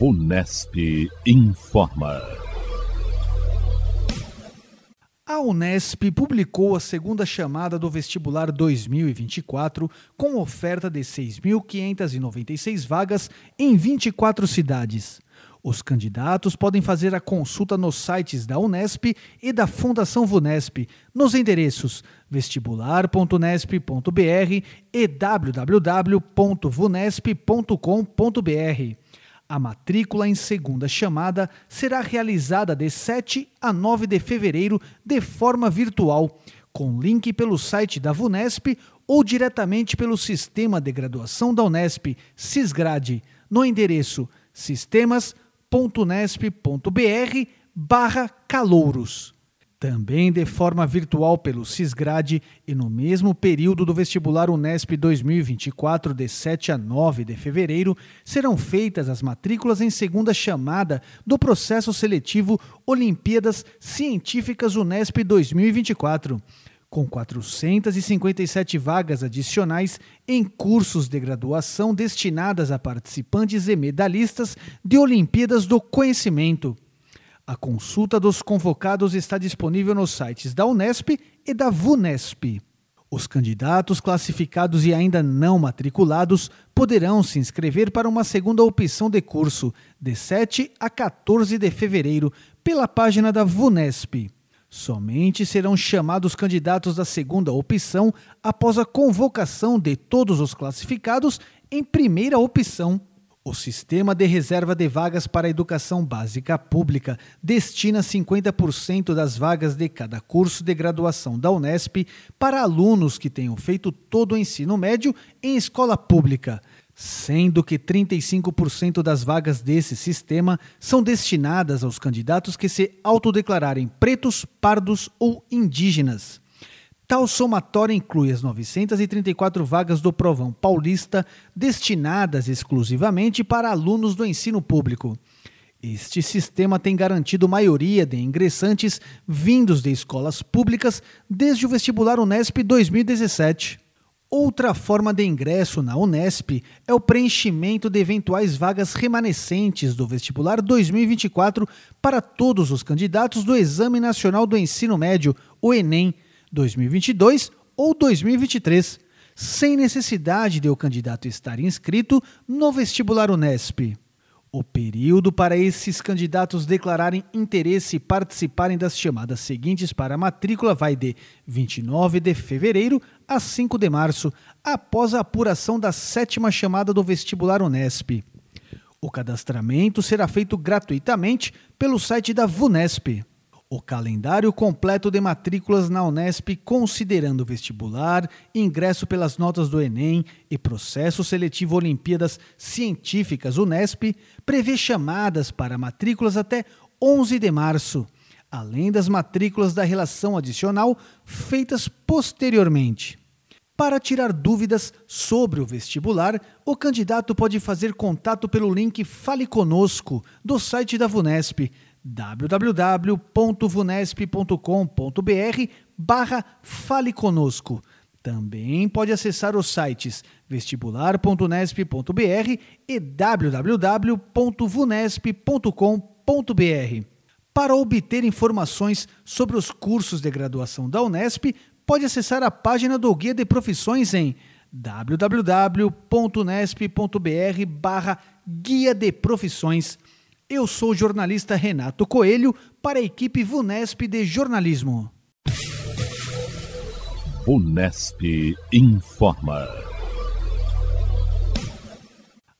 Unesp informa. A Unesp publicou a segunda chamada do vestibular 2024 com oferta de 6.596 vagas em 24 cidades. Os candidatos podem fazer a consulta nos sites da Unesp e da Fundação Vunesp, nos endereços vestibular.unesp.br e www.vunesp.com.br. A matrícula em segunda chamada será realizada de 7 a 9 de fevereiro de forma virtual, com link pelo site da Vunesp ou diretamente pelo Sistema de Graduação da Unesp, Cisgrade, no endereço sistemas.com www.unesp.br barra calouros. Também de forma virtual pelo Cisgrade e no mesmo período do vestibular Unesp 2024, de 7 a 9 de fevereiro, serão feitas as matrículas em segunda chamada do processo seletivo Olimpíadas Científicas Unesp 2024 com 457 vagas adicionais em cursos de graduação destinadas a participantes e medalhistas de Olimpíadas do Conhecimento. A consulta dos convocados está disponível nos sites da Unesp e da Vunesp. Os candidatos classificados e ainda não matriculados poderão se inscrever para uma segunda opção de curso, de 7 a 14 de fevereiro, pela página da Vunesp. Somente serão chamados candidatos da segunda opção após a convocação de todos os classificados em primeira opção. O Sistema de Reserva de Vagas para a Educação Básica Pública destina 50% das vagas de cada curso de graduação da Unesp para alunos que tenham feito todo o ensino médio em escola pública sendo que 35% das vagas desse sistema são destinadas aos candidatos que se autodeclararem pretos, pardos ou indígenas. Tal somatório inclui as 934 vagas do Provão Paulista destinadas exclusivamente para alunos do ensino público. Este sistema tem garantido maioria de ingressantes vindos de escolas públicas desde o vestibular Unesp 2017. Outra forma de ingresso na Unesp é o preenchimento de eventuais vagas remanescentes do vestibular 2024 para todos os candidatos do Exame Nacional do Ensino Médio, o Enem, 2022 ou 2023, sem necessidade de o candidato estar inscrito no vestibular Unesp. O período para esses candidatos declararem interesse e participarem das chamadas seguintes para a matrícula vai de 29 de fevereiro a 5 de março, após a apuração da sétima chamada do vestibular Unesp. O cadastramento será feito gratuitamente pelo site da VUNESP. O calendário completo de matrículas na Unesp, considerando vestibular, ingresso pelas notas do Enem e processo seletivo Olimpíadas Científicas Unesp, prevê chamadas para matrículas até 11 de março, além das matrículas da relação adicional feitas posteriormente. Para tirar dúvidas sobre o vestibular, o candidato pode fazer contato pelo link Fale Conosco do site da VUNESP www.vunesp.com.br barra Fale Conosco. Também pode acessar os sites vestibular.unesp.br e www.vunesp.com.br. Para obter informações sobre os cursos de graduação da Unesp, pode acessar a página do Guia de Profissões em www.unesp.br barra Guia de Profissões. Eu sou o jornalista Renato Coelho para a equipe Vunesp de Jornalismo. Unesp informa.